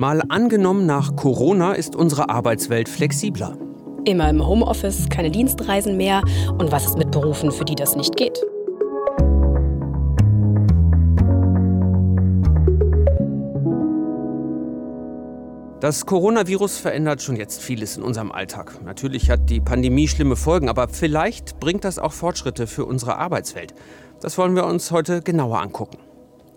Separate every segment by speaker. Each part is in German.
Speaker 1: Mal angenommen, nach Corona ist unsere Arbeitswelt flexibler.
Speaker 2: Immer im Homeoffice, keine Dienstreisen mehr. Und was ist mit Berufen, für die das nicht geht?
Speaker 1: Das Coronavirus verändert schon jetzt vieles in unserem Alltag. Natürlich hat die Pandemie schlimme Folgen, aber vielleicht bringt das auch Fortschritte für unsere Arbeitswelt. Das wollen wir uns heute genauer angucken.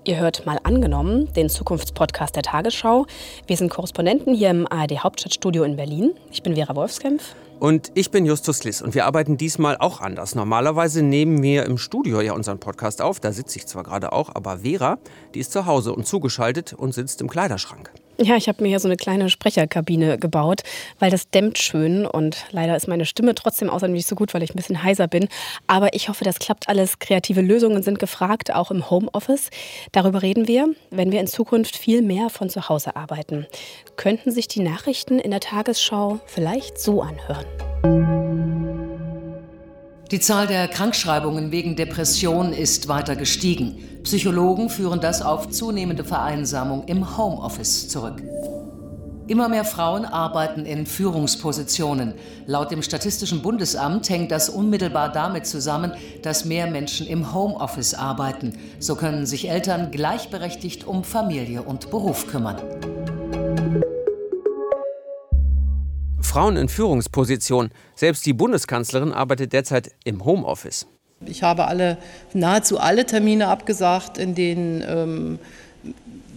Speaker 2: Ihr hört mal angenommen den Zukunftspodcast der Tagesschau. Wir sind Korrespondenten hier im ARD Hauptstadtstudio in Berlin. Ich bin Vera Wolfskämpf.
Speaker 1: Und ich bin Justus Liss und wir arbeiten diesmal auch anders. Normalerweise nehmen wir im Studio ja unseren Podcast auf. Da sitze ich zwar gerade auch, aber Vera, die ist zu Hause und zugeschaltet und sitzt im Kleiderschrank.
Speaker 2: Ja, ich habe mir hier so eine kleine Sprecherkabine gebaut, weil das dämmt schön und leider ist meine Stimme trotzdem außerdem nicht so gut, weil ich ein bisschen heiser bin. Aber ich hoffe, das klappt alles. Kreative Lösungen sind gefragt, auch im Homeoffice. Darüber reden wir, wenn wir in Zukunft viel mehr von zu Hause arbeiten. Könnten sich die Nachrichten in der Tagesschau vielleicht so anhören?
Speaker 3: Die Zahl der Krankschreibungen wegen Depression ist weiter gestiegen. Psychologen führen das auf zunehmende Vereinsamung im Homeoffice zurück. Immer mehr Frauen arbeiten in Führungspositionen. Laut dem Statistischen Bundesamt hängt das unmittelbar damit zusammen, dass mehr Menschen im Homeoffice arbeiten. So können sich Eltern gleichberechtigt um Familie und Beruf kümmern.
Speaker 1: Frauen in Führungspositionen. Selbst die Bundeskanzlerin arbeitet derzeit im Homeoffice.
Speaker 4: Ich habe alle, nahezu alle Termine abgesagt, in denen ähm,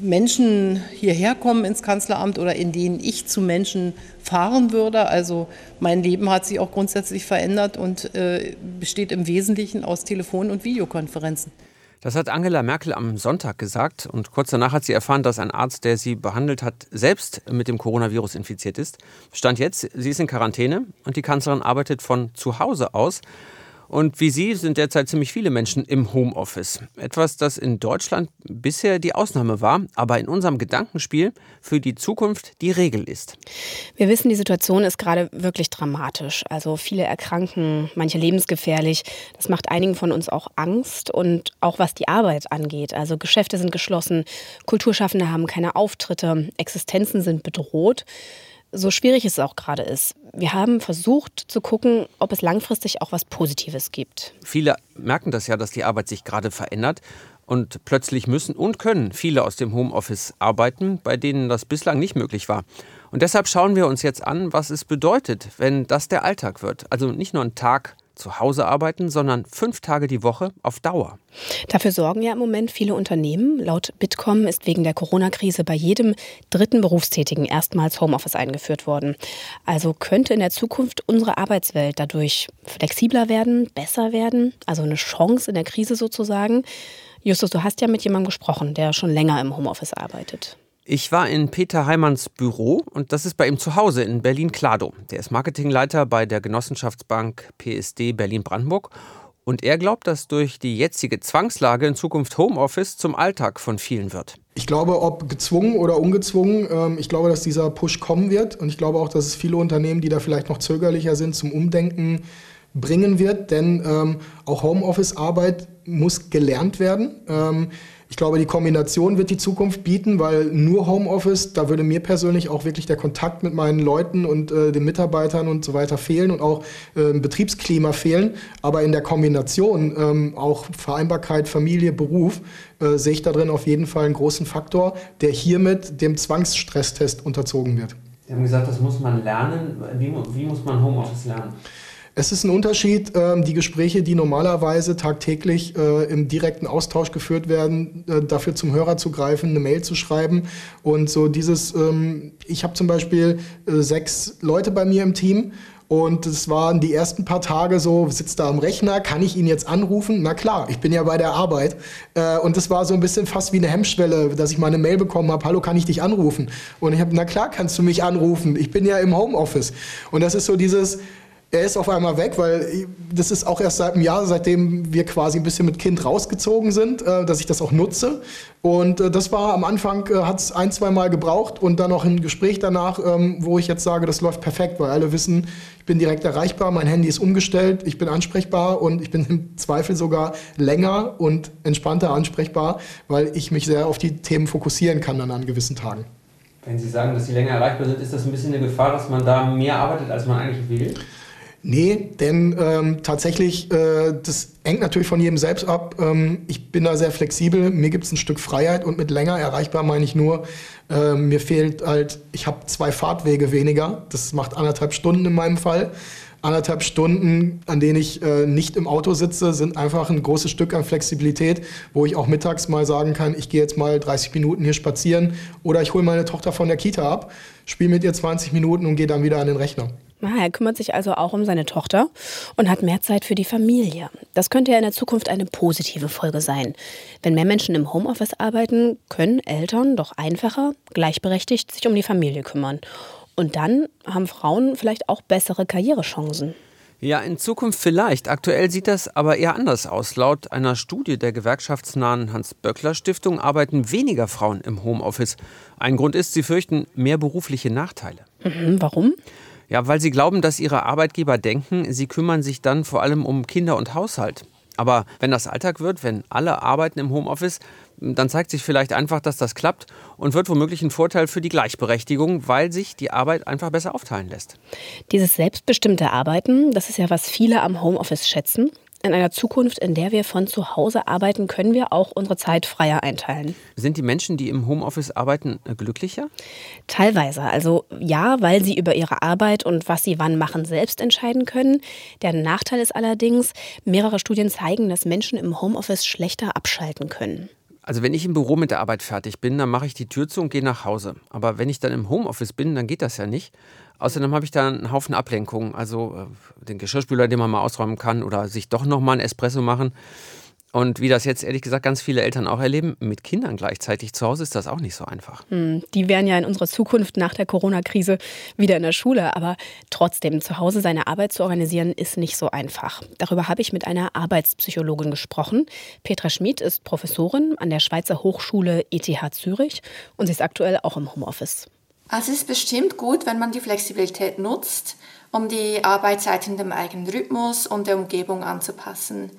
Speaker 4: Menschen hierher kommen ins Kanzleramt oder in denen ich zu Menschen fahren würde. Also mein Leben hat sich auch grundsätzlich verändert und äh, besteht im Wesentlichen aus Telefon- und Videokonferenzen.
Speaker 1: Das hat Angela Merkel am Sonntag gesagt und kurz danach hat sie erfahren, dass ein Arzt, der sie behandelt hat, selbst mit dem Coronavirus infiziert ist. Stand jetzt, sie ist in Quarantäne und die Kanzlerin arbeitet von zu Hause aus. Und wie Sie sind derzeit ziemlich viele Menschen im Homeoffice. Etwas, das in Deutschland bisher die Ausnahme war, aber in unserem Gedankenspiel für die Zukunft die Regel ist.
Speaker 2: Wir wissen, die Situation ist gerade wirklich dramatisch. Also viele erkranken, manche lebensgefährlich. Das macht einigen von uns auch Angst und auch was die Arbeit angeht. Also Geschäfte sind geschlossen, Kulturschaffende haben keine Auftritte, Existenzen sind bedroht so schwierig es auch gerade ist. Wir haben versucht zu gucken, ob es langfristig auch was Positives gibt.
Speaker 1: Viele merken das ja, dass die Arbeit sich gerade verändert. Und plötzlich müssen und können viele aus dem Homeoffice arbeiten, bei denen das bislang nicht möglich war. Und deshalb schauen wir uns jetzt an, was es bedeutet, wenn das der Alltag wird. Also nicht nur ein Tag zu Hause arbeiten, sondern fünf Tage die Woche auf Dauer.
Speaker 2: Dafür sorgen ja im Moment viele Unternehmen. Laut Bitkom ist wegen der Corona-Krise bei jedem dritten Berufstätigen erstmals Homeoffice eingeführt worden. Also könnte in der Zukunft unsere Arbeitswelt dadurch flexibler werden, besser werden, also eine Chance in der Krise sozusagen. Justus, du hast ja mit jemandem gesprochen, der schon länger im Homeoffice arbeitet.
Speaker 1: Ich war in Peter Heimanns Büro und das ist bei ihm zu Hause in Berlin-Kladow. Der ist Marketingleiter bei der Genossenschaftsbank PSD Berlin-Brandenburg und er glaubt, dass durch die jetzige Zwangslage in Zukunft Homeoffice zum Alltag von vielen wird.
Speaker 5: Ich glaube, ob gezwungen oder ungezwungen, ähm, ich glaube, dass dieser Push kommen wird. Und ich glaube auch, dass es viele Unternehmen, die da vielleicht noch zögerlicher sind, zum Umdenken bringen wird. Denn ähm, auch Homeoffice-Arbeit muss gelernt werden. Ich glaube, die Kombination wird die Zukunft bieten, weil nur Homeoffice, da würde mir persönlich auch wirklich der Kontakt mit meinen Leuten und äh, den Mitarbeitern und so weiter fehlen und auch äh, Betriebsklima fehlen. Aber in der Kombination ähm, auch Vereinbarkeit, Familie, Beruf äh, sehe ich da drin auf jeden Fall einen großen Faktor, der hiermit dem Zwangsstresstest unterzogen wird.
Speaker 1: Sie haben gesagt, das muss man lernen. Wie, wie muss man Homeoffice lernen?
Speaker 5: Es ist ein Unterschied, ähm, die Gespräche, die normalerweise tagtäglich äh, im direkten Austausch geführt werden, äh, dafür zum Hörer zu greifen, eine Mail zu schreiben. Und so dieses, ähm, ich habe zum Beispiel äh, sechs Leute bei mir im Team und es waren die ersten paar Tage so, sitzt da am Rechner, kann ich ihn jetzt anrufen? Na klar, ich bin ja bei der Arbeit. Und das war so ein bisschen fast wie eine Hemmschwelle, dass ich mal eine Mail bekommen habe, hallo, kann ich dich anrufen? Und ich habe, na klar, kannst du mich anrufen, ich bin ja im Homeoffice. Und das ist so dieses, er ist auf einmal weg, weil das ist auch erst seit einem Jahr, seitdem wir quasi ein bisschen mit Kind rausgezogen sind, äh, dass ich das auch nutze. Und äh, das war am Anfang, äh, hat es ein, zwei Mal gebraucht und dann noch ein Gespräch danach, ähm, wo ich jetzt sage, das läuft perfekt, weil alle wissen, ich bin direkt erreichbar, mein Handy ist umgestellt, ich bin ansprechbar und ich bin im Zweifel sogar länger und entspannter ansprechbar, weil ich mich sehr auf die Themen fokussieren kann dann an gewissen Tagen.
Speaker 1: Wenn Sie sagen, dass Sie länger erreichbar sind, ist das ein bisschen eine Gefahr, dass man da mehr arbeitet, als man eigentlich will?
Speaker 5: Nee, denn ähm, tatsächlich, äh, das hängt natürlich von jedem selbst ab. Ähm, ich bin da sehr flexibel, mir gibt es ein Stück Freiheit und mit länger erreichbar meine ich nur, äh, mir fehlt halt, ich habe zwei Fahrtwege weniger, das macht anderthalb Stunden in meinem Fall. Anderthalb Stunden, an denen ich äh, nicht im Auto sitze, sind einfach ein großes Stück an Flexibilität, wo ich auch mittags mal sagen kann, ich gehe jetzt mal 30 Minuten hier spazieren oder ich hole meine Tochter von der Kita ab, spiele mit ihr 20 Minuten und gehe dann wieder an den Rechner.
Speaker 2: Ah, er kümmert sich also auch um seine Tochter und hat mehr Zeit für die Familie. Das könnte ja in der Zukunft eine positive Folge sein. Wenn mehr Menschen im Homeoffice arbeiten, können Eltern doch einfacher, gleichberechtigt sich um die Familie kümmern. Und dann haben Frauen vielleicht auch bessere Karrierechancen.
Speaker 1: Ja, in Zukunft vielleicht. Aktuell sieht das aber eher anders aus. Laut einer Studie der gewerkschaftsnahen Hans-Böckler-Stiftung arbeiten weniger Frauen im Homeoffice. Ein Grund ist, sie fürchten mehr berufliche Nachteile.
Speaker 2: Mhm, warum?
Speaker 1: Ja, weil sie glauben, dass ihre Arbeitgeber denken, sie kümmern sich dann vor allem um Kinder und Haushalt. Aber wenn das Alltag wird, wenn alle arbeiten im Homeoffice, dann zeigt sich vielleicht einfach, dass das klappt und wird womöglich ein Vorteil für die Gleichberechtigung, weil sich die Arbeit einfach besser aufteilen lässt.
Speaker 2: Dieses selbstbestimmte Arbeiten, das ist ja, was viele am Homeoffice schätzen. In einer Zukunft, in der wir von zu Hause arbeiten, können wir auch unsere Zeit freier einteilen.
Speaker 1: Sind die Menschen, die im Homeoffice arbeiten, glücklicher?
Speaker 2: Teilweise. Also ja, weil sie über ihre Arbeit und was sie wann machen selbst entscheiden können. Der Nachteil ist allerdings, mehrere Studien zeigen, dass Menschen im Homeoffice schlechter abschalten können.
Speaker 1: Also wenn ich im Büro mit der Arbeit fertig bin, dann mache ich die Tür zu und gehe nach Hause. Aber wenn ich dann im Homeoffice bin, dann geht das ja nicht. Außerdem habe ich da einen Haufen Ablenkungen. Also äh, den Geschirrspüler, den man mal ausräumen kann oder sich doch nochmal ein Espresso machen. Und wie das jetzt ehrlich gesagt ganz viele Eltern auch erleben, mit Kindern gleichzeitig zu Hause ist das auch nicht so einfach.
Speaker 2: Hm, die wären ja in unserer Zukunft nach der Corona-Krise wieder in der Schule. Aber trotzdem, zu Hause seine Arbeit zu organisieren, ist nicht so einfach. Darüber habe ich mit einer Arbeitspsychologin gesprochen. Petra Schmid ist Professorin an der Schweizer Hochschule ETH Zürich und sie ist aktuell auch im Homeoffice.
Speaker 6: Also es ist bestimmt gut, wenn man die Flexibilität nutzt, um die Arbeitszeit in dem eigenen Rhythmus und der Umgebung anzupassen.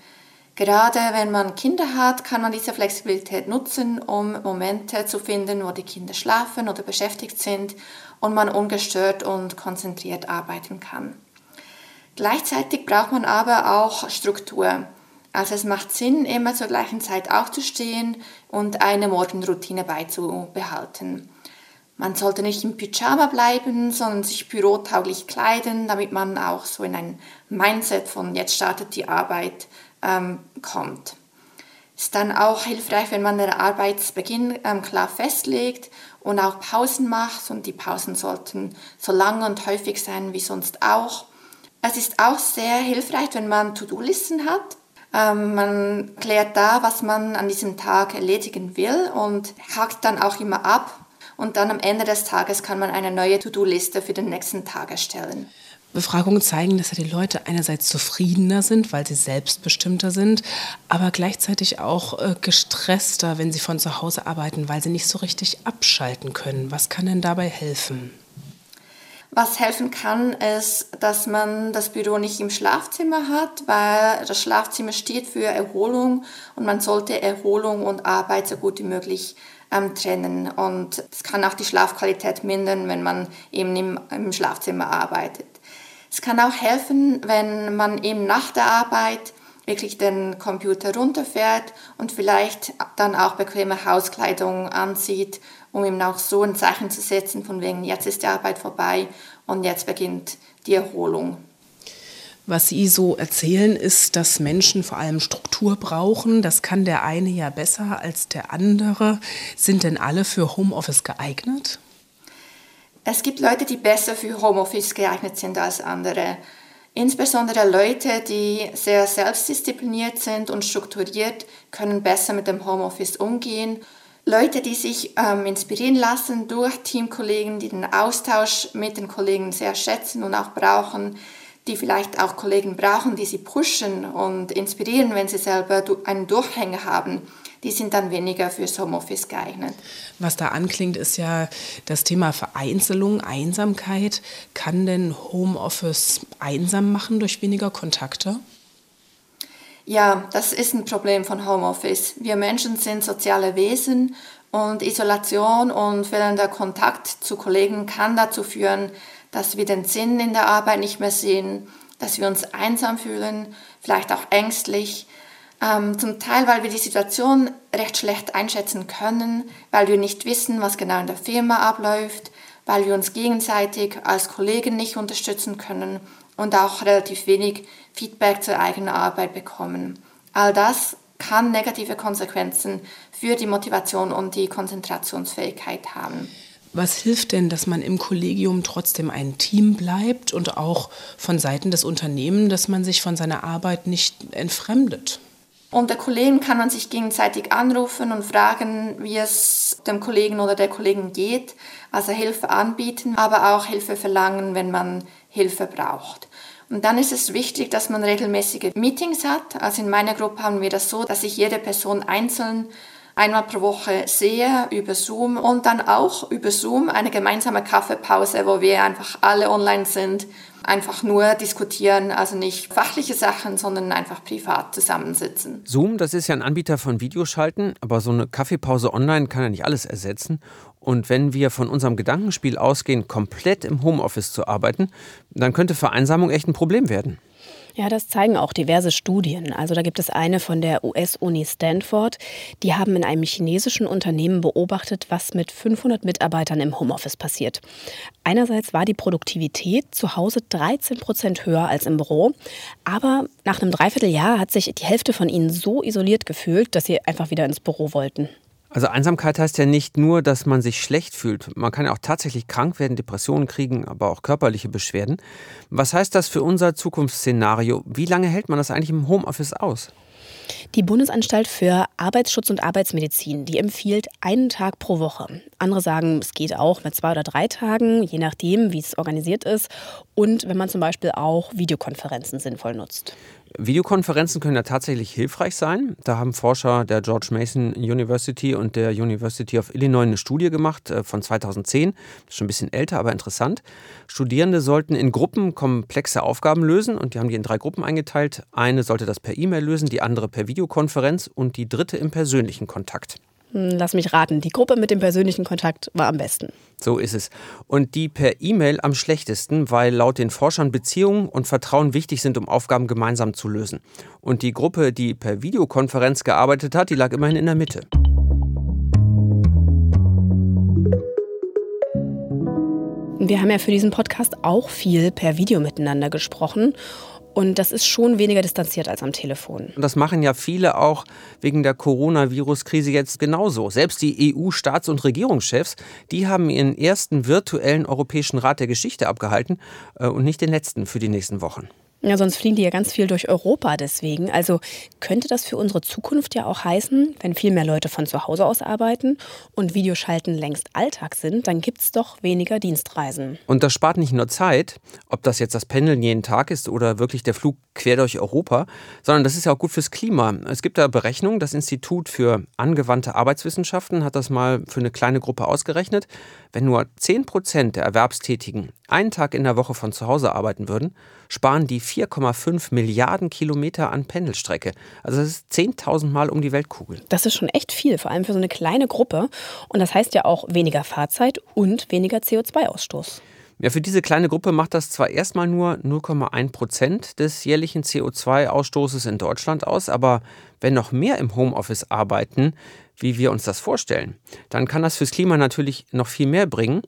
Speaker 6: Gerade wenn man Kinder hat, kann man diese Flexibilität nutzen, um Momente zu finden, wo die Kinder schlafen oder beschäftigt sind und man ungestört und konzentriert arbeiten kann. Gleichzeitig braucht man aber auch Struktur. Also es macht Sinn, immer zur gleichen Zeit aufzustehen und eine Morgenroutine beizubehalten. Man sollte nicht im Pyjama bleiben, sondern sich bürotauglich kleiden, damit man auch so in ein Mindset von jetzt startet die Arbeit ähm, kommt. Ist dann auch hilfreich, wenn man den Arbeitsbeginn ähm, klar festlegt und auch Pausen macht und die Pausen sollten so lang und häufig sein wie sonst auch. Es ist auch sehr hilfreich, wenn man To-Do-Listen hat. Ähm, man klärt da, was man an diesem Tag erledigen will und hakt dann auch immer ab und dann am Ende des Tages kann man eine neue To-Do-Liste für den nächsten Tag erstellen.
Speaker 2: Befragungen zeigen, dass ja die Leute einerseits zufriedener sind, weil sie selbstbestimmter sind, aber gleichzeitig auch äh, gestresster, wenn sie von zu Hause arbeiten, weil sie nicht so richtig abschalten können. Was kann denn dabei helfen?
Speaker 6: Was helfen kann, ist, dass man das Büro nicht im Schlafzimmer hat, weil das Schlafzimmer steht für Erholung und man sollte Erholung und Arbeit so gut wie möglich ähm, trennen. Und es kann auch die Schlafqualität mindern, wenn man eben im, im Schlafzimmer arbeitet. Es kann auch helfen, wenn man eben nach der Arbeit wirklich den Computer runterfährt und vielleicht dann auch bequeme Hauskleidung anzieht, um ihm auch so ein Zeichen zu setzen, von wegen, jetzt ist die Arbeit vorbei und jetzt beginnt die Erholung.
Speaker 2: Was Sie so erzählen, ist, dass Menschen vor allem Struktur brauchen. Das kann der eine ja besser als der andere. Sind denn alle für Homeoffice geeignet?
Speaker 6: Es gibt Leute, die besser für Homeoffice geeignet sind als andere. Insbesondere Leute, die sehr selbstdiszipliniert sind und strukturiert, können besser mit dem Homeoffice umgehen. Leute, die sich ähm, inspirieren lassen durch Teamkollegen, die den Austausch mit den Kollegen sehr schätzen und auch brauchen, die vielleicht auch Kollegen brauchen, die sie pushen und inspirieren, wenn sie selber einen Durchhänger haben die sind dann weniger fürs Homeoffice geeignet.
Speaker 2: Was da anklingt, ist ja das Thema Vereinzelung, Einsamkeit. Kann denn Homeoffice einsam machen durch weniger Kontakte?
Speaker 6: Ja, das ist ein Problem von Homeoffice. Wir Menschen sind soziale Wesen Und Isolation und fehlender Kontakt zu Kollegen kann dazu führen, dass wir den Sinn in der Arbeit nicht mehr sehen, dass wir uns einsam fühlen, vielleicht auch ängstlich. Ähm, zum Teil, weil wir die Situation recht schlecht einschätzen können, weil wir nicht wissen, was genau in der Firma abläuft, weil wir uns gegenseitig als Kollegen nicht unterstützen können und auch relativ wenig Feedback zur eigenen Arbeit bekommen. All das kann negative Konsequenzen für die Motivation und die Konzentrationsfähigkeit haben.
Speaker 7: Was hilft denn, dass man im Kollegium trotzdem ein Team bleibt und auch von Seiten des Unternehmens, dass man sich von seiner Arbeit nicht entfremdet?
Speaker 6: Unter Kollegen kann man sich gegenseitig anrufen und fragen, wie es dem Kollegen oder der Kollegin geht, also Hilfe anbieten, aber auch Hilfe verlangen, wenn man Hilfe braucht. Und dann ist es wichtig, dass man regelmäßige Meetings hat. Also in meiner Gruppe haben wir das so, dass ich jede Person einzeln einmal pro Woche sehe über Zoom und dann auch über Zoom eine gemeinsame Kaffeepause, wo wir einfach alle online sind, einfach nur diskutieren, also nicht fachliche Sachen, sondern einfach privat zusammensitzen.
Speaker 1: Zoom, das ist ja ein Anbieter von Videoschalten, aber so eine Kaffeepause online kann ja nicht alles ersetzen. Und wenn wir von unserem Gedankenspiel ausgehen, komplett im Homeoffice zu arbeiten, dann könnte Vereinsamung echt ein Problem werden.
Speaker 2: Ja, das zeigen auch diverse Studien. Also da gibt es eine von der US-Uni Stanford. Die haben in einem chinesischen Unternehmen beobachtet, was mit 500 Mitarbeitern im Homeoffice passiert. Einerseits war die Produktivität zu Hause 13 Prozent höher als im Büro. Aber nach einem Dreivierteljahr hat sich die Hälfte von ihnen so isoliert gefühlt, dass sie einfach wieder ins Büro wollten.
Speaker 1: Also Einsamkeit heißt ja nicht nur, dass man sich schlecht fühlt. Man kann ja auch tatsächlich krank werden, Depressionen kriegen, aber auch körperliche Beschwerden. Was heißt das für unser Zukunftsszenario? Wie lange hält man das eigentlich im Homeoffice aus?
Speaker 2: Die Bundesanstalt für Arbeitsschutz und Arbeitsmedizin, die empfiehlt einen Tag pro Woche. Andere sagen, es geht auch mit zwei oder drei Tagen, je nachdem, wie es organisiert ist. Und wenn man zum Beispiel auch Videokonferenzen sinnvoll nutzt.
Speaker 1: Videokonferenzen können ja tatsächlich hilfreich sein. Da haben Forscher der George Mason University und der University of Illinois eine Studie gemacht äh, von 2010. Das ist schon ein bisschen älter, aber interessant. Studierende sollten in Gruppen komplexe Aufgaben lösen und die haben die in drei Gruppen eingeteilt. Eine sollte das per E-Mail lösen, die andere per Videokonferenz und die dritte im persönlichen Kontakt.
Speaker 2: Hm, lass mich raten, die Gruppe mit dem persönlichen Kontakt war am besten.
Speaker 1: So ist es. Und die per E-Mail am schlechtesten, weil laut den Forschern Beziehungen und Vertrauen wichtig sind, um Aufgaben gemeinsam zu lösen. Und die Gruppe, die per Videokonferenz gearbeitet hat, die lag immerhin in der Mitte.
Speaker 2: Wir haben ja für diesen Podcast auch viel per Video miteinander gesprochen. Und das ist schon weniger distanziert als am Telefon.
Speaker 1: Und das machen ja viele auch wegen der Coronavirus-Krise jetzt genauso. Selbst die EU-Staats- und Regierungschefs, die haben ihren ersten virtuellen Europäischen Rat der Geschichte abgehalten äh, und nicht den letzten für die nächsten Wochen.
Speaker 2: Ja, sonst fliegen die ja ganz viel durch Europa deswegen. Also könnte das für unsere Zukunft ja auch heißen, wenn viel mehr Leute von zu Hause aus arbeiten und Videoschalten längst Alltag sind, dann gibt es doch weniger Dienstreisen.
Speaker 1: Und das spart nicht nur Zeit, ob das jetzt das Pendeln jeden Tag ist oder wirklich der Flug quer durch Europa, sondern das ist ja auch gut fürs Klima. Es gibt da Berechnungen, das Institut für angewandte Arbeitswissenschaften hat das mal für eine kleine Gruppe ausgerechnet. Wenn nur 10 Prozent der Erwerbstätigen einen Tag in der Woche von zu Hause arbeiten würden, sparen die 4,5 Milliarden Kilometer an Pendelstrecke. Also das ist 10.000 Mal um die Weltkugel.
Speaker 2: Das ist schon echt viel, vor allem für so eine kleine Gruppe. Und das heißt ja auch weniger Fahrzeit und weniger CO2-Ausstoß.
Speaker 1: Ja, für diese kleine Gruppe macht das zwar erstmal nur 0,1 Prozent des jährlichen CO2-Ausstoßes in Deutschland aus, aber wenn noch mehr im Homeoffice arbeiten, wie wir uns das vorstellen, dann kann das fürs Klima natürlich noch viel mehr bringen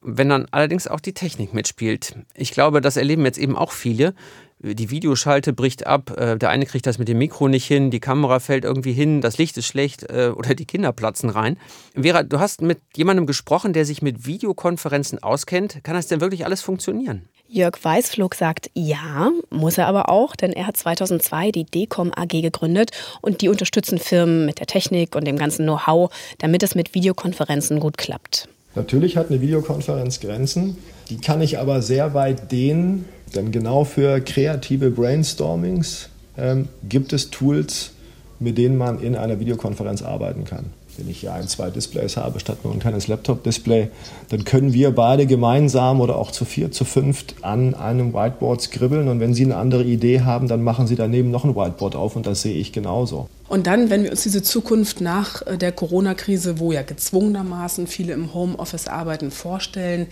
Speaker 1: wenn dann allerdings auch die Technik mitspielt. Ich glaube, das erleben jetzt eben auch viele. Die Videoschalte bricht ab, äh, der eine kriegt das mit dem Mikro nicht hin, die Kamera fällt irgendwie hin, das Licht ist schlecht äh, oder die Kinder platzen rein. Vera, du hast mit jemandem gesprochen, der sich mit Videokonferenzen auskennt. Kann das denn wirklich alles funktionieren?
Speaker 2: Jörg Weißflug sagt ja, muss er aber auch, denn er hat 2002 die Decom AG gegründet und die unterstützen Firmen mit der Technik und dem ganzen Know-how, damit es mit Videokonferenzen gut klappt.
Speaker 8: Natürlich hat eine Videokonferenz Grenzen, die kann ich aber sehr weit dehnen, denn genau für kreative Brainstormings ähm, gibt es Tools, mit denen man in einer Videokonferenz arbeiten kann. Wenn ich hier ein, zwei Displays habe statt nur ein kleines Laptop-Display, dann können wir beide gemeinsam oder auch zu vier, zu fünft an einem Whiteboard skribbeln. Und wenn Sie eine andere Idee haben, dann machen Sie daneben noch ein Whiteboard auf und das sehe ich genauso.
Speaker 7: Und dann, wenn wir uns diese Zukunft nach äh, der Corona-Krise, wo ja gezwungenermaßen viele im Homeoffice arbeiten, vorstellen,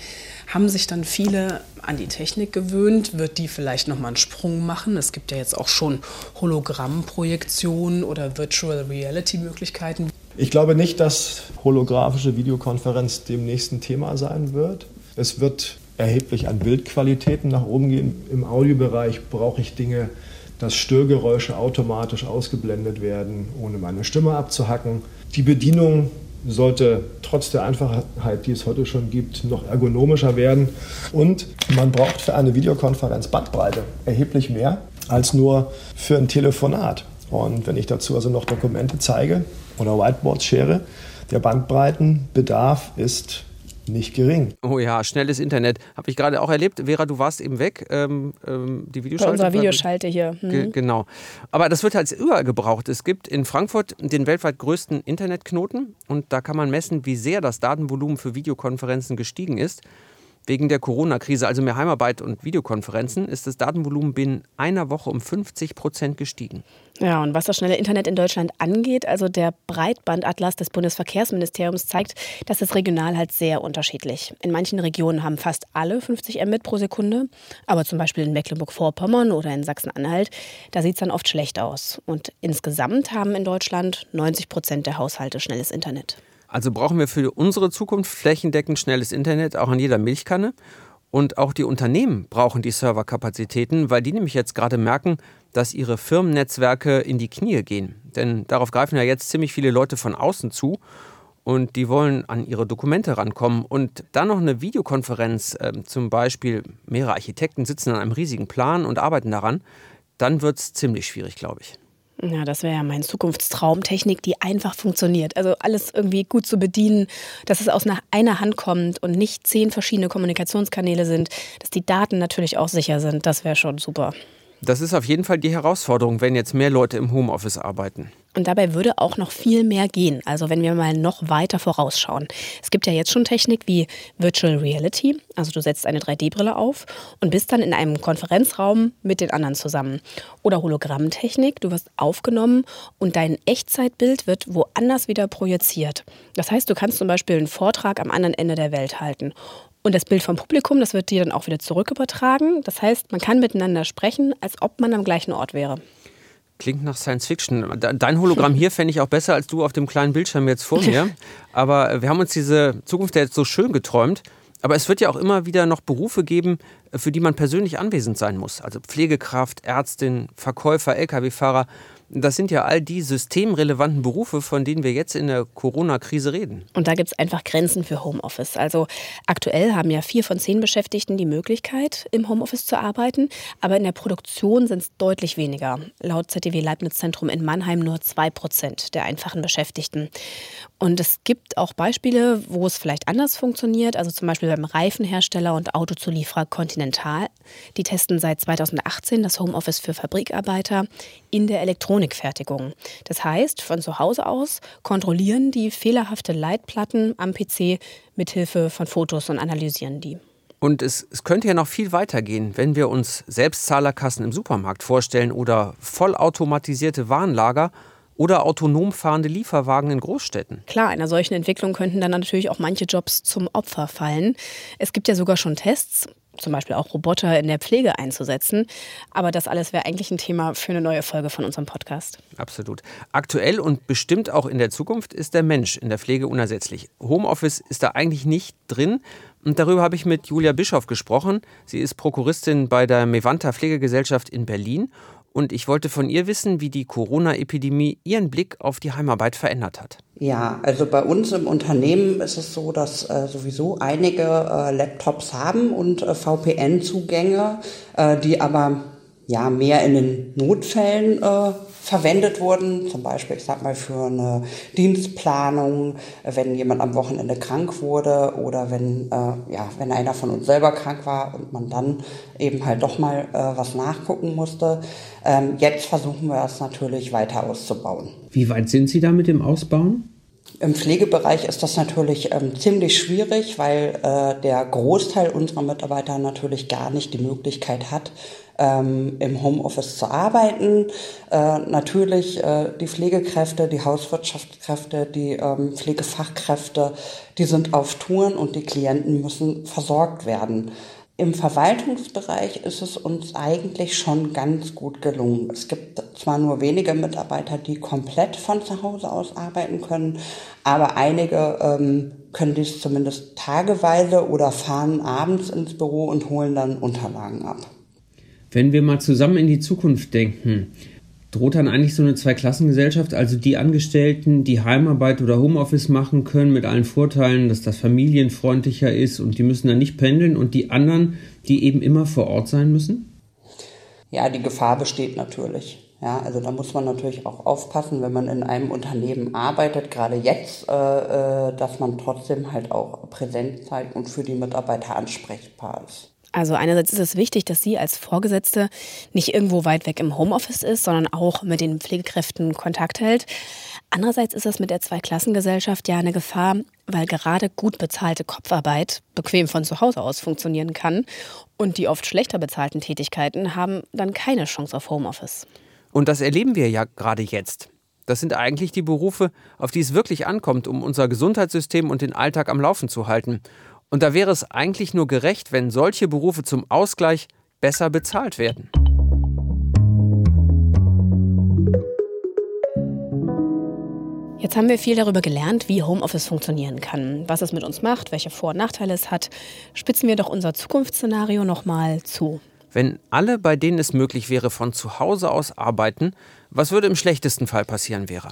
Speaker 7: haben sich dann viele an die Technik gewöhnt? Wird die vielleicht nochmal einen Sprung machen? Es gibt ja jetzt auch schon Hologrammprojektionen oder Virtual Reality-Möglichkeiten.
Speaker 8: Ich glaube nicht, dass holographische Videokonferenz dem nächsten Thema sein wird. Es wird erheblich an Bildqualitäten nach oben gehen. Im Audiobereich brauche ich Dinge, dass Störgeräusche automatisch ausgeblendet werden, ohne meine Stimme abzuhacken. Die Bedienung sollte trotz der Einfachheit, die es heute schon gibt, noch ergonomischer werden. Und man braucht für eine Videokonferenz Bandbreite erheblich mehr als nur für ein Telefonat. Und wenn ich dazu also noch Dokumente zeige oder Whiteboards schere, der Bandbreitenbedarf ist nicht gering.
Speaker 1: Oh ja, schnelles Internet. Habe ich gerade auch erlebt. Vera, du warst eben weg. Ähm, ähm, die
Speaker 2: Videoschalte. Bei unserer Videoschalte hier.
Speaker 1: Mhm. Ge genau. Aber das wird halt überall gebraucht. Es gibt in Frankfurt den weltweit größten Internetknoten und da kann man messen, wie sehr das Datenvolumen für Videokonferenzen gestiegen ist. Wegen der Corona-Krise, also mehr Heimarbeit und Videokonferenzen, ist das Datenvolumen binnen einer Woche um 50 Prozent gestiegen.
Speaker 2: Ja, und was das schnelle Internet in Deutschland angeht, also der Breitbandatlas des Bundesverkehrsministeriums zeigt, das ist regional halt sehr unterschiedlich. In manchen Regionen haben fast alle 50 Mbit pro Sekunde, aber zum Beispiel in Mecklenburg-Vorpommern oder in Sachsen-Anhalt, da sieht es dann oft schlecht aus. Und insgesamt haben in Deutschland 90 Prozent der Haushalte schnelles Internet.
Speaker 1: Also brauchen wir für unsere Zukunft flächendeckend schnelles Internet, auch an jeder Milchkanne. Und auch die Unternehmen brauchen die Serverkapazitäten, weil die nämlich jetzt gerade merken, dass ihre Firmennetzwerke in die Knie gehen. Denn darauf greifen ja jetzt ziemlich viele Leute von außen zu und die wollen an ihre Dokumente rankommen. Und dann noch eine Videokonferenz, äh, zum Beispiel mehrere Architekten sitzen an einem riesigen Plan und arbeiten daran, dann wird es ziemlich schwierig, glaube ich.
Speaker 2: Ja, das wäre ja mein Zukunftstraum. Technik, die einfach funktioniert. Also alles irgendwie gut zu bedienen, dass es aus einer Hand kommt und nicht zehn verschiedene Kommunikationskanäle sind, dass die Daten natürlich auch sicher sind. Das wäre schon super.
Speaker 1: Das ist auf jeden Fall die Herausforderung, wenn jetzt mehr Leute im Homeoffice arbeiten.
Speaker 2: Und dabei würde auch noch viel mehr gehen. Also wenn wir mal noch weiter vorausschauen. Es gibt ja jetzt schon Technik wie Virtual Reality. Also du setzt eine 3D-Brille auf und bist dann in einem Konferenzraum mit den anderen zusammen. Oder Hologrammtechnik. Du wirst aufgenommen und dein Echtzeitbild wird woanders wieder projiziert. Das heißt, du kannst zum Beispiel einen Vortrag am anderen Ende der Welt halten. Und das Bild vom Publikum, das wird dir dann auch wieder zurück übertragen. Das heißt, man kann miteinander sprechen, als ob man am gleichen Ort wäre.
Speaker 1: Klingt nach Science Fiction. Dein Hologramm hier fände ich auch besser als du auf dem kleinen Bildschirm jetzt vor mir. Aber wir haben uns diese Zukunft ja jetzt so schön geträumt. Aber es wird ja auch immer wieder noch Berufe geben, für die man persönlich anwesend sein muss. Also Pflegekraft, Ärztin, Verkäufer, Lkw-Fahrer. Das sind ja all die systemrelevanten Berufe, von denen wir jetzt in der Corona-Krise reden.
Speaker 2: Und da gibt es einfach Grenzen für Homeoffice. Also aktuell haben ja vier von zehn Beschäftigten die Möglichkeit, im Homeoffice zu arbeiten, aber in der Produktion sind es deutlich weniger. Laut ZDW Leibniz Zentrum in Mannheim nur zwei Prozent der einfachen Beschäftigten. Und es gibt auch Beispiele, wo es vielleicht anders funktioniert, also zum Beispiel beim Reifenhersteller und Autozulieferer Continental. Die testen seit 2018 das Homeoffice für Fabrikarbeiter in der Elektronikfertigung. Das heißt, von zu Hause aus kontrollieren die fehlerhafte Leitplatten am PC mithilfe von Fotos und analysieren die.
Speaker 1: Und es, es, könnte ja noch viel weiter gehen, wenn wir uns Selbstzahlerkassen im Supermarkt vorstellen oder vollautomatisierte Warenlager oder autonom fahrende Lieferwagen in Großstädten.
Speaker 2: Klar, einer solchen Entwicklung könnten dann natürlich auch manche Jobs zum Opfer fallen. Es gibt ja sogar schon Tests, zum Beispiel auch Roboter in der Pflege einzusetzen. Aber das alles wäre eigentlich ein Thema für eine neue Folge von unserem Podcast.
Speaker 1: Absolut. Aktuell und bestimmt auch in der Zukunft ist der Mensch in der Pflege unersetzlich. Homeoffice ist da eigentlich nicht drin. Und darüber habe ich mit Julia Bischoff gesprochen. Sie ist Prokuristin bei der Mevanta Pflegegesellschaft in Berlin und ich wollte von ihr wissen, wie die Corona-Epidemie ihren Blick auf die Heimarbeit verändert hat.
Speaker 9: Ja, also bei uns im Unternehmen ist es so, dass äh, sowieso einige äh, Laptops haben und äh, VPN-Zugänge, äh, die aber ja mehr in den Notfällen äh, verwendet wurden, zum Beispiel, ich sag mal, für eine Dienstplanung, wenn jemand am Wochenende krank wurde oder wenn, äh, ja, wenn einer von uns selber krank war und man dann eben halt doch mal äh, was nachgucken musste. Ähm, jetzt versuchen wir es natürlich weiter auszubauen.
Speaker 1: Wie weit sind Sie da mit dem Ausbauen?
Speaker 9: Im Pflegebereich ist das natürlich ähm, ziemlich schwierig, weil äh, der Großteil unserer Mitarbeiter natürlich gar nicht die Möglichkeit hat, ähm, im Homeoffice zu arbeiten. Äh, natürlich äh, die Pflegekräfte, die Hauswirtschaftskräfte, die ähm, Pflegefachkräfte, die sind auf Touren und die Klienten müssen versorgt werden. Im Verwaltungsbereich ist es uns eigentlich schon ganz gut gelungen. Es gibt zwar nur wenige Mitarbeiter, die komplett von zu Hause aus arbeiten können, aber einige ähm, können dies zumindest tageweise oder fahren abends ins Büro und holen dann Unterlagen ab.
Speaker 1: Wenn wir mal zusammen in die Zukunft denken, droht dann eigentlich so eine Zweiklassengesellschaft, also die Angestellten, die Heimarbeit oder Homeoffice machen können mit allen Vorteilen, dass das familienfreundlicher ist und die müssen dann nicht pendeln und die anderen, die eben immer vor Ort sein müssen?
Speaker 9: Ja, die Gefahr besteht natürlich. Ja, also da muss man natürlich auch aufpassen, wenn man in einem Unternehmen arbeitet, gerade jetzt, äh, äh dass man trotzdem halt auch präsent zeigt und für die Mitarbeiter ansprechbar ist.
Speaker 2: Also einerseits ist es wichtig, dass sie als Vorgesetzte nicht irgendwo weit weg im Homeoffice ist, sondern auch mit den Pflegekräften Kontakt hält. Andererseits ist es mit der Zweiklassengesellschaft ja eine Gefahr, weil gerade gut bezahlte Kopfarbeit bequem von zu Hause aus funktionieren kann und die oft schlechter bezahlten Tätigkeiten haben dann keine Chance auf Homeoffice.
Speaker 1: Und das erleben wir ja gerade jetzt. Das sind eigentlich die Berufe, auf die es wirklich ankommt, um unser Gesundheitssystem und den Alltag am Laufen zu halten. Und da wäre es eigentlich nur gerecht, wenn solche Berufe zum Ausgleich besser bezahlt werden.
Speaker 2: Jetzt haben wir viel darüber gelernt, wie Homeoffice funktionieren kann, was es mit uns macht, welche Vor- und Nachteile es hat. Spitzen wir doch unser Zukunftsszenario nochmal zu.
Speaker 1: Wenn alle, bei denen es möglich wäre, von zu Hause aus arbeiten, was würde im schlechtesten Fall passieren wäre?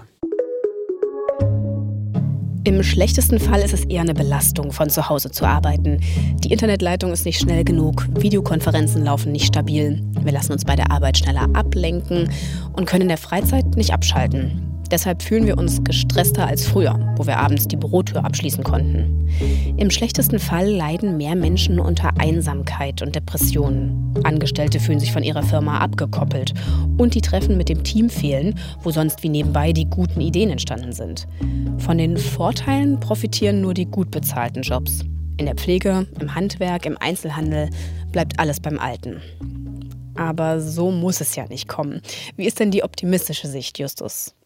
Speaker 2: Im schlechtesten Fall ist es eher eine Belastung, von zu Hause zu arbeiten. Die Internetleitung ist nicht schnell genug, Videokonferenzen laufen nicht stabil, wir lassen uns bei der Arbeit schneller ablenken und können in der Freizeit nicht abschalten. Deshalb fühlen wir uns gestresster als früher, wo wir abends die Bürotür abschließen konnten. Im schlechtesten Fall leiden mehr Menschen unter Einsamkeit und Depressionen. Angestellte fühlen sich von ihrer Firma abgekoppelt und die Treffen mit dem Team fehlen, wo sonst wie nebenbei die guten Ideen entstanden sind. Von den Vorteilen profitieren nur die gut bezahlten Jobs. In der Pflege, im Handwerk, im Einzelhandel bleibt alles beim Alten. Aber so muss es ja nicht kommen. Wie ist denn die optimistische Sicht, Justus?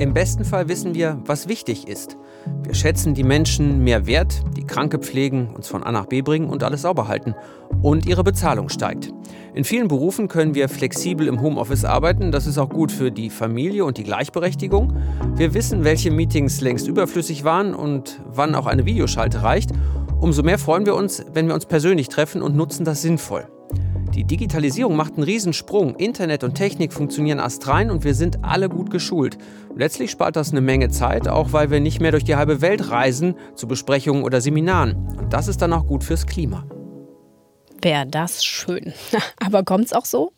Speaker 1: Im besten Fall wissen wir, was wichtig ist. Wir schätzen die Menschen mehr wert, die Kranke pflegen, uns von A nach B bringen und alles sauber halten. Und ihre Bezahlung steigt. In vielen Berufen können wir flexibel im Homeoffice arbeiten. Das ist auch gut für die Familie und die Gleichberechtigung. Wir wissen, welche Meetings längst überflüssig waren und wann auch eine Videoschalte reicht. Umso mehr freuen wir uns, wenn wir uns persönlich treffen und nutzen das sinnvoll. Die Digitalisierung macht einen Riesensprung. Internet und Technik funktionieren astrein und wir sind alle gut geschult. Letztlich spart das eine Menge Zeit, auch weil wir nicht mehr durch die halbe Welt reisen zu Besprechungen oder Seminaren. Und das ist dann auch gut fürs Klima.
Speaker 2: Wäre das schön. Aber kommt es auch so?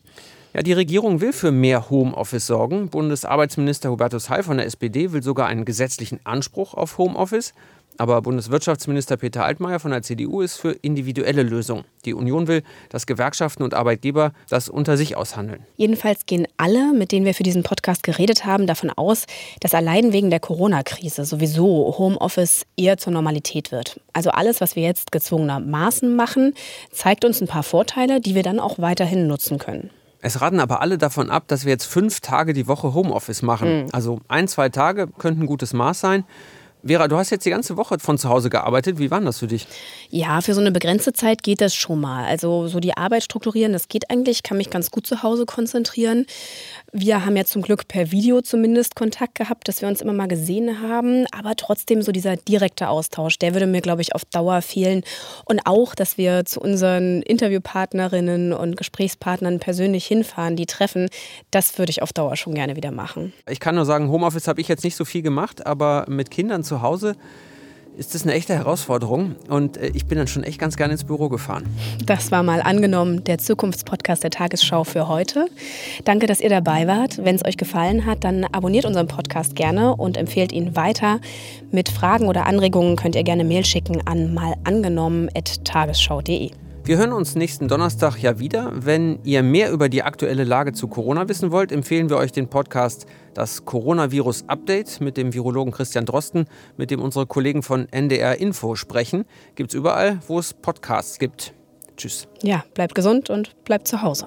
Speaker 1: Ja, die Regierung will für mehr Homeoffice sorgen. Bundesarbeitsminister Hubertus Heil von der SPD will sogar einen gesetzlichen Anspruch auf Homeoffice. Aber Bundeswirtschaftsminister Peter Altmaier von der CDU ist für individuelle Lösungen. Die Union will, dass Gewerkschaften und Arbeitgeber das unter sich aushandeln.
Speaker 2: Jedenfalls gehen alle, mit denen wir für diesen Podcast geredet haben, davon aus, dass allein wegen der Corona-Krise sowieso Homeoffice eher zur Normalität wird. Also alles, was wir jetzt gezwungenermaßen machen, zeigt uns ein paar Vorteile, die wir dann auch weiterhin nutzen können.
Speaker 1: Es raten aber alle davon ab, dass wir jetzt fünf Tage die Woche Homeoffice machen. Mhm. Also ein, zwei Tage könnten ein gutes Maß sein. Vera, du hast jetzt die ganze Woche von zu Hause gearbeitet. Wie war das für dich?
Speaker 2: Ja, für so eine begrenzte Zeit geht das schon mal. Also so die Arbeit strukturieren, das geht eigentlich. Ich kann mich ganz gut zu Hause konzentrieren. Wir haben ja zum Glück per Video zumindest Kontakt gehabt, dass wir uns immer mal gesehen haben. Aber trotzdem so dieser direkte Austausch, der würde mir, glaube ich, auf Dauer fehlen. Und auch, dass wir zu unseren Interviewpartnerinnen und Gesprächspartnern persönlich hinfahren, die treffen, das würde ich auf Dauer schon gerne wieder machen.
Speaker 1: Ich kann nur sagen, Homeoffice habe ich jetzt nicht so viel gemacht, aber mit Kindern zu Hause ist das eine echte Herausforderung und äh, ich bin dann schon echt ganz gerne ins Büro gefahren.
Speaker 2: Das war mal angenommen der Zukunftspodcast der Tagesschau für heute. Danke, dass ihr dabei wart. Wenn es euch gefallen hat, dann abonniert unseren Podcast gerne und empfehlt ihn weiter. Mit Fragen oder Anregungen könnt ihr gerne Mail schicken an malangenommen.tagesschau.de.
Speaker 1: Wir hören uns nächsten Donnerstag ja wieder. Wenn ihr mehr über die aktuelle Lage zu Corona wissen wollt, empfehlen wir euch den Podcast Das Coronavirus Update mit dem Virologen Christian Drosten, mit dem unsere Kollegen von NDR Info sprechen. Gibt es überall, wo es Podcasts gibt. Tschüss.
Speaker 2: Ja, bleibt gesund und bleibt zu Hause.